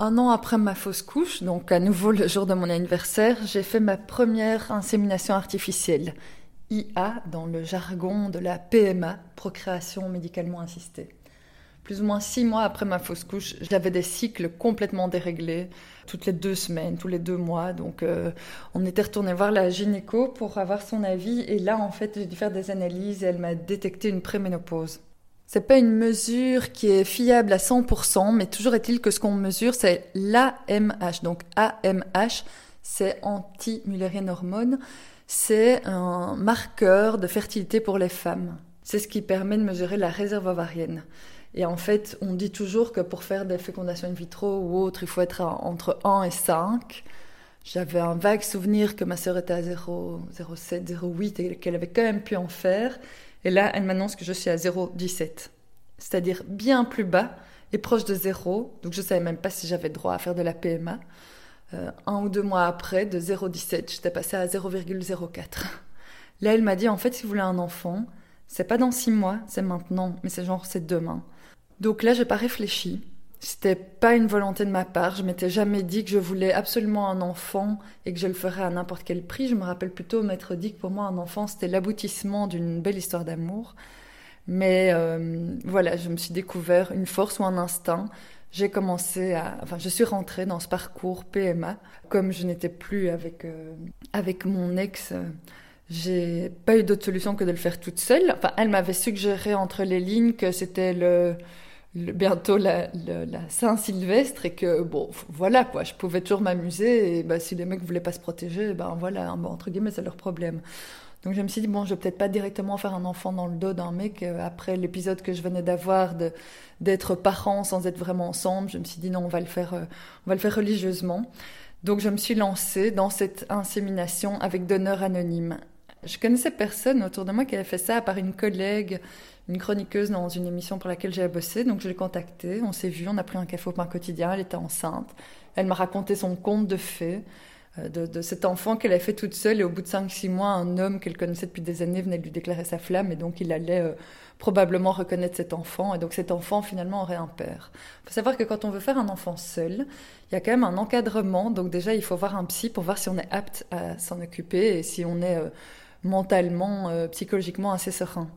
Un an après ma fausse couche, donc à nouveau le jour de mon anniversaire, j'ai fait ma première insémination artificielle, IA dans le jargon de la PMA, procréation médicalement assistée. Plus ou moins six mois après ma fausse couche, j'avais des cycles complètement déréglés, toutes les deux semaines, tous les deux mois. Donc euh, on était retourné voir la gynéco pour avoir son avis et là en fait j'ai dû faire des analyses et elle m'a détecté une préménopause. C'est pas une mesure qui est fiable à 100%, mais toujours est-il que ce qu'on mesure, c'est l'AMH. Donc AMH, c'est anti-mullérienne hormone. C'est un marqueur de fertilité pour les femmes. C'est ce qui permet de mesurer la réserve ovarienne. Et en fait, on dit toujours que pour faire des fécondations in vitro ou autre, il faut être entre 1 et 5. J'avais un vague souvenir que ma sœur était à 0,07, 0,8 et qu'elle avait quand même pu en faire. Et là, elle m'annonce que je suis à 0,17, c'est-à-dire bien plus bas et proche de zéro. Donc je ne savais même pas si j'avais droit à faire de la PMA. Euh, un ou deux mois après, de 0,17, j'étais passée à 0,04. Là, elle m'a dit, en fait, si vous voulez un enfant, c'est pas dans six mois, c'est maintenant, mais c'est genre, c'est demain. Donc là, j'ai pas réfléchi. C'était pas une volonté de ma part. Je m'étais jamais dit que je voulais absolument un enfant et que je le ferais à n'importe quel prix. Je me rappelle plutôt m'être dit que pour moi, un enfant, c'était l'aboutissement d'une belle histoire d'amour. Mais euh, voilà, je me suis découvert une force ou un instinct. J'ai commencé à, enfin, je suis rentrée dans ce parcours PMA. Comme je n'étais plus avec euh, avec mon ex, euh, j'ai pas eu d'autre solution que de le faire toute seule. Enfin, elle m'avait suggéré entre les lignes que c'était le bientôt la, Saint-Sylvestre et que bon voilà quoi je pouvais toujours m'amuser et bah, si les mecs voulaient pas se protéger ben voilà hein, entre guillemets c'est leur problème. Donc je me suis dit bon je vais peut-être pas directement faire un enfant dans le dos d'un mec euh, après l'épisode que je venais d'avoir d'être parents sans être vraiment ensemble je me suis dit non on va le faire euh, on va le faire religieusement. Donc je me suis lancée dans cette insémination avec donneur anonyme je connaissais personne autour de moi qui avait fait ça à part une collègue une chroniqueuse dans une émission pour laquelle j'ai bossé. Donc je l'ai contactée, on s'est vu, on a pris un café au pain quotidien, elle était enceinte. Elle m'a raconté son conte de fées, euh, de, cet enfant qu'elle a fait toute seule. Et au bout de 5-6 mois, un homme qu'elle connaissait depuis des années venait lui déclarer sa flamme. Et donc il allait euh, probablement reconnaître cet enfant. Et donc cet enfant finalement aurait un père. Il faut savoir que quand on veut faire un enfant seul, il y a quand même un encadrement. Donc déjà, il faut voir un psy pour voir si on est apte à s'en occuper et si on est... Euh, mentalement, psychologiquement assez serein.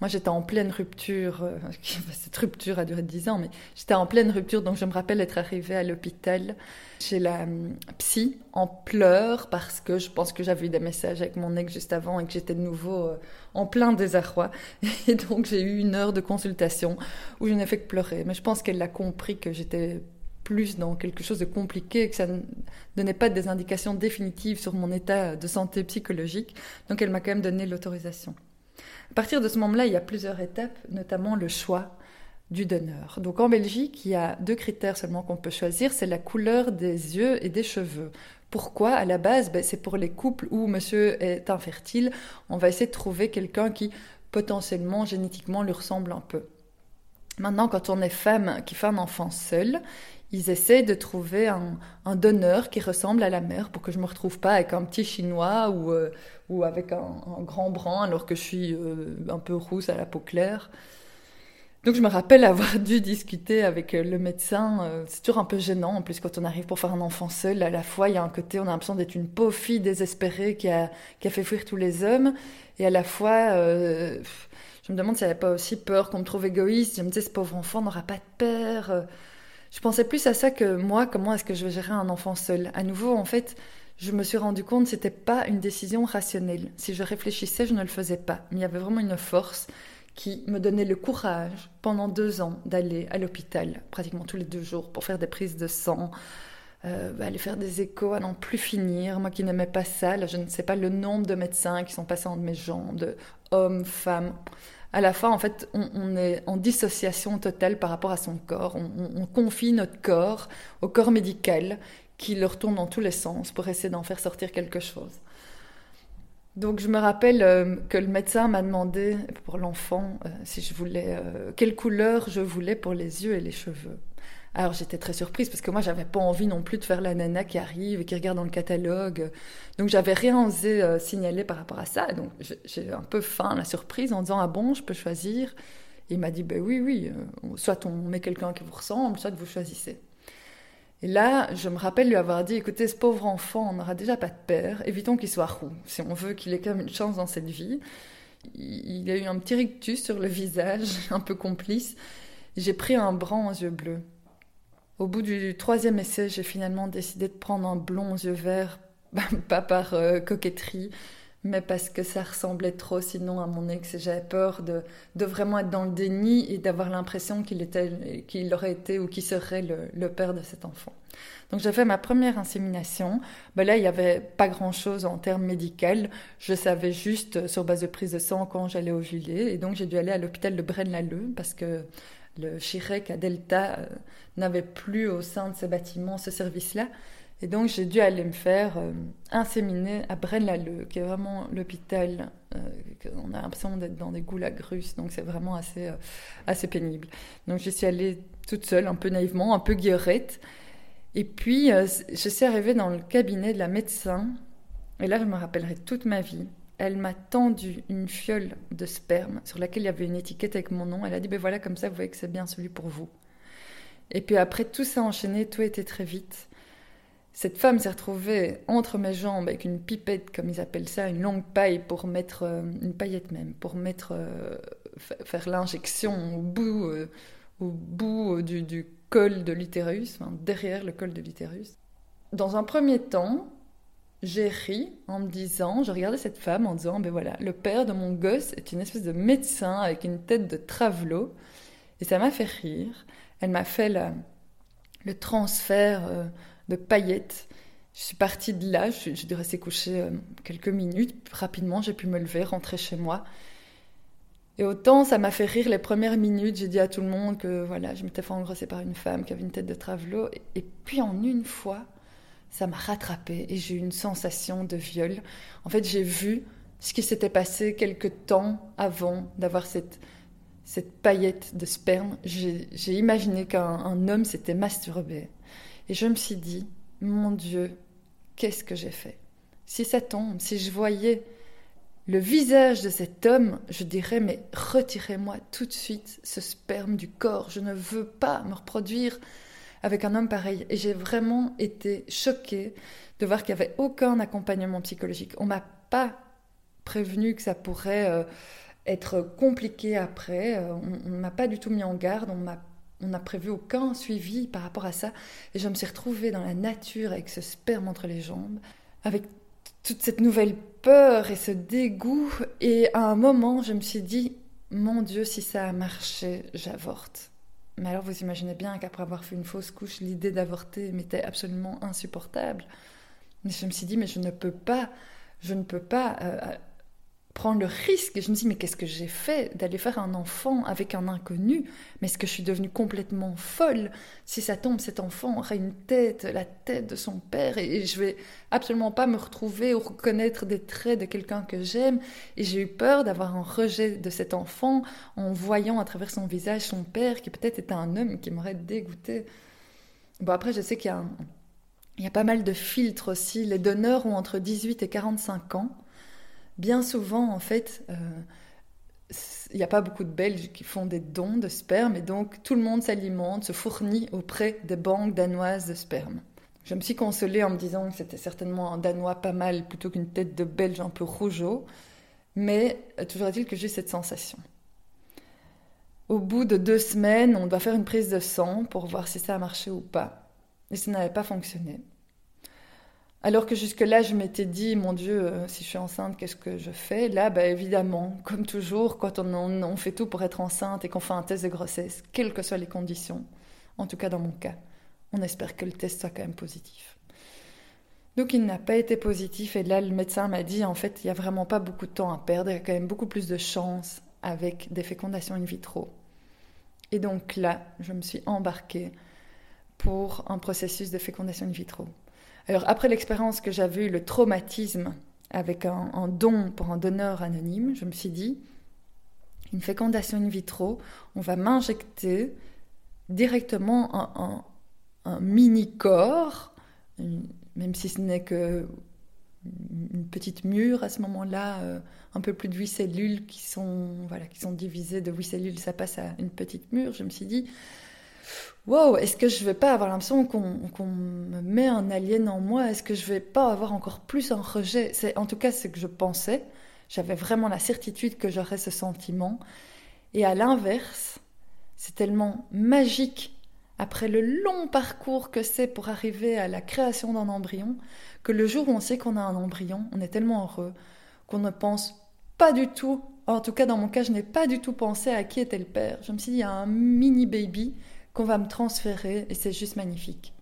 Moi, j'étais en pleine rupture. Euh, cette rupture a duré dix ans, mais j'étais en pleine rupture. Donc, je me rappelle être arrivée à l'hôpital chez la hum, psy en pleurs parce que je pense que j'avais eu des messages avec mon ex juste avant et que j'étais de nouveau euh, en plein désarroi. Et donc, j'ai eu une heure de consultation où je n'ai fait que pleurer. Mais je pense qu'elle a compris que j'étais plus dans quelque chose de compliqué que ça ne donnait pas des indications définitives sur mon état de santé psychologique. Donc, elle m'a quand même donné l'autorisation. À partir de ce moment-là, il y a plusieurs étapes, notamment le choix du donneur. Donc en Belgique, il y a deux critères seulement qu'on peut choisir, c'est la couleur des yeux et des cheveux. Pourquoi? À la base, ben, c'est pour les couples où monsieur est infertile, on va essayer de trouver quelqu'un qui potentiellement, génétiquement, lui ressemble un peu. Maintenant, quand on est femme qui fait un enfant seul, ils essayent de trouver un, donneur qui ressemble à la mère pour que je me retrouve pas avec un petit chinois ou, euh, ou avec un, grand brun alors que je suis euh, un peu rousse à la peau claire. Donc je me rappelle avoir dû discuter avec euh, le médecin. C'est toujours un peu gênant. En plus, quand on arrive pour faire un enfant seul, à la fois, il y a un côté, on a l'impression d'être une pauvre fille désespérée qui a, qui a fait fuir tous les hommes. Et à la fois, je me demande si elle n'avait pas aussi peur qu'on me trouve égoïste. Je me disais, ce pauvre enfant n'aura pas de père. Je pensais plus à ça que moi, comment est-ce que je vais gérer un enfant seul. À nouveau, en fait, je me suis rendu compte que c'était pas une décision rationnelle. Si je réfléchissais, je ne le faisais pas. Mais il y avait vraiment une force qui me donnait le courage pendant deux ans d'aller à l'hôpital, pratiquement tous les deux jours, pour faire des prises de sang, euh, aller faire des échos à n'en plus finir. Moi qui n'aimais pas ça, je ne sais pas le nombre de médecins qui sont passés entre mes jambes, hommes, femmes à la fin, en fait, on, est en dissociation totale par rapport à son corps. On, confie notre corps au corps médical qui le retourne dans tous les sens pour essayer d'en faire sortir quelque chose. Donc je me rappelle euh, que le médecin m'a demandé pour l'enfant euh, si je voulais euh, quelle couleur je voulais pour les yeux et les cheveux. Alors j'étais très surprise parce que moi j'avais pas envie non plus de faire la nana qui arrive et qui regarde dans le catalogue. Donc j'avais rien osé euh, signaler par rapport à ça. Donc j'ai un peu faim la surprise en disant ah bon je peux choisir. il m'a dit ben oui oui, euh, soit on met quelqu'un qui vous ressemble, soit vous choisissez. Et là, je me rappelle lui avoir dit, écoutez, ce pauvre enfant, on n'aura déjà pas de père, évitons qu'il soit roux, si on veut qu'il ait quand même une chance dans cette vie. Il a eu un petit rictus sur le visage, un peu complice. J'ai pris un blanc aux yeux bleus. Au bout du troisième essai, j'ai finalement décidé de prendre un blond aux yeux verts, pas par euh, coquetterie, mais parce que ça ressemblait trop sinon à mon ex et j'avais peur de, de, vraiment être dans le déni et d'avoir l'impression qu'il était qu'il aurait été ou qu'il serait le, le, père de cet enfant. Donc j'ai fait ma première insémination. Ben là, il n'y avait pas grand-chose en termes médicaux. Je savais juste sur base de prise de sang quand j'allais ovuler et donc j'ai dû aller à l'hôpital de Braine-l'Alleud parce que le Chirec à Delta euh, n'avait plus au sein de ce bâtiment ce service-là. Et donc j'ai dû aller me faire euh, inséminer à Braine-l'Alleud, qui est vraiment l'hôpital. Euh, on a l'impression d'être dans des goulags russes, donc c'est vraiment assez, assez pénible. Donc je suis allée toute seule, un peu naïvement, un peu guillerette. Et puis je suis arrivée dans le cabinet de la médecin, et là je me rappellerai toute ma vie elle m'a tendu une fiole de sperme sur laquelle il y avait une étiquette avec mon nom. Elle a dit, ben voilà, comme ça, vous voyez que c'est bien celui pour vous. Et puis après, tout s'est enchaîné, tout était très vite. Cette femme s'est retrouvée entre mes jambes avec une pipette, comme ils appellent ça, une longue paille pour mettre, euh, une paillette même, pour mettre, euh, faire l'injection au bout, euh, au bout du, du, col de l'utérus, derrière le col de l'utérus. Dans un premier temps, j'ai ri en me disant, je regardais cette femme en disant, ben voilà, le père de mon gosse est une espèce de médecin avec une tête de travelot. Et ça m'a fait rire. Elle m'a fait le transfert euh, de paillettes. Je suis partie de là, je, je dû rester couchée euh, quelques minutes. Rapidement, j'ai pu me lever, rentrer chez moi. Et autant ça m'a fait rire les premières minutes, j'ai dit à tout le monde que voilà, je m'étais fait engrosser par une femme qui avait une tête de travelot. et puis en une fois, ça m'a rattrapé et j'ai eu une sensation de viol. En fait, j'ai vu ce qui s'était passé quelque temps avant d'avoir cette, cette paillette de sperme. J'ai imaginé qu'un homme s'était masturbé. Et je me suis dit, mon Dieu, qu'est-ce que j'ai fait? Si ça tombe, si je voyais le visage de cet homme, je dirais, mais retirez-moi tout de suite ce sperme du corps. Je ne veux pas me reproduire avec un homme pareil. Et j'ai vraiment été choquée de voir qu'il n'y avait aucun accompagnement psychologique. On m'a pas prévenu que ça pourrait euh, être compliqué après. Euh, on ne m'a pas du tout mis en garde. On m'a on n'a prévu aucun suivi par rapport à ça. Et je me suis retrouvée dans la nature avec ce sperme entre les jambes, avec toute cette nouvelle peur et ce dégoût. Et à un moment, je me suis dit, mon Dieu, si ça a marché, j'avorte. Mais alors vous imaginez bien qu'après avoir fait une fausse couche, l'idée d'avorter m'était absolument insupportable. Mais je me suis dit, mais je ne peux pas, je ne peux pas euh, prendre le risque. Je me dis, mais qu'est-ce que j'ai fait d'aller faire un enfant avec un inconnu? Mais est-ce que je suis devenue complètement folle? Si ça tombe, cet enfant aura une tête, la tête de son père, et je vais absolument pas me retrouver ou reconnaître des traits de quelqu'un que j'aime. Et j'ai eu peur d'avoir un rejet de cet enfant en voyant à travers son visage son père, qui peut-être était un homme qui m'aurait dégoûté. Bon, après, je sais qu'il y a Il y a pas mal de filtres aussi. Les donneurs ont entre 18 et 45 ans bien souvent, en fait, euh, il n'y a pas beaucoup de Belges qui font des dons de sperme, et donc tout le monde s'alimente, se fournit auprès des banques danoises de sperme. Je me suis consolée en me disant que c'était certainement un Danois pas mal plutôt qu'une tête de Belge un peu rougeau, mais euh, toujours est-il que j'ai cette sensation. Au bout de deux semaines, on doit faire une prise de sang pour voir si ça a marché ou pas. Et ça n'avait pas fonctionné. Alors que jusque-là, je m'étais dit, mon Dieu, euh, si je suis enceinte, qu'est-ce que je fais? Là, bah, évidemment, comme toujours, quand on, fait tout pour être enceinte et qu'on fait un test de grossesse, quelles que soient les conditions, en tout cas dans mon cas, on espère que le test soit quand même positif. Donc il n'a pas été positif et là, le médecin m'a dit, en fait, il n'y a vraiment pas beaucoup de temps à perdre, il y a quand même beaucoup plus de chances avec des fécondations in vitro. Et donc là, je me suis embarquée pour un processus de fécondation in vitro. Alors après l'expérience que j'avais eue, le traumatisme avec un, don pour un donneur anonyme, je me suis dit, une fécondation in vitro, on va m'injecter directement un, mini-corps, même si ce n'est que une petite mûre à ce moment-là, euh, un peu plus de huit cellules qui sont, voilà, qui sont divisées de huit cellules, ça passe à une petite mûre. Je me suis dit, wow, est-ce que je vais pas avoir l'impression qu'on me met un alien en moi? Est-ce que je vais pas avoir encore plus un rejet? C'est en tout cas ce que je pensais. J'avais vraiment la certitude que j'aurais ce sentiment. Et à l'inverse, c'est tellement magique après le long parcours que c'est pour arriver à la création d'un embryon, que le jour où on sait qu'on a un embryon, on est tellement heureux qu'on ne pense pas du tout, en tout cas dans mon cas, je n'ai pas du tout pensé à qui était le père. Je me suis dit, il y a un mini baby qu'on va me transférer et c'est juste magnifique.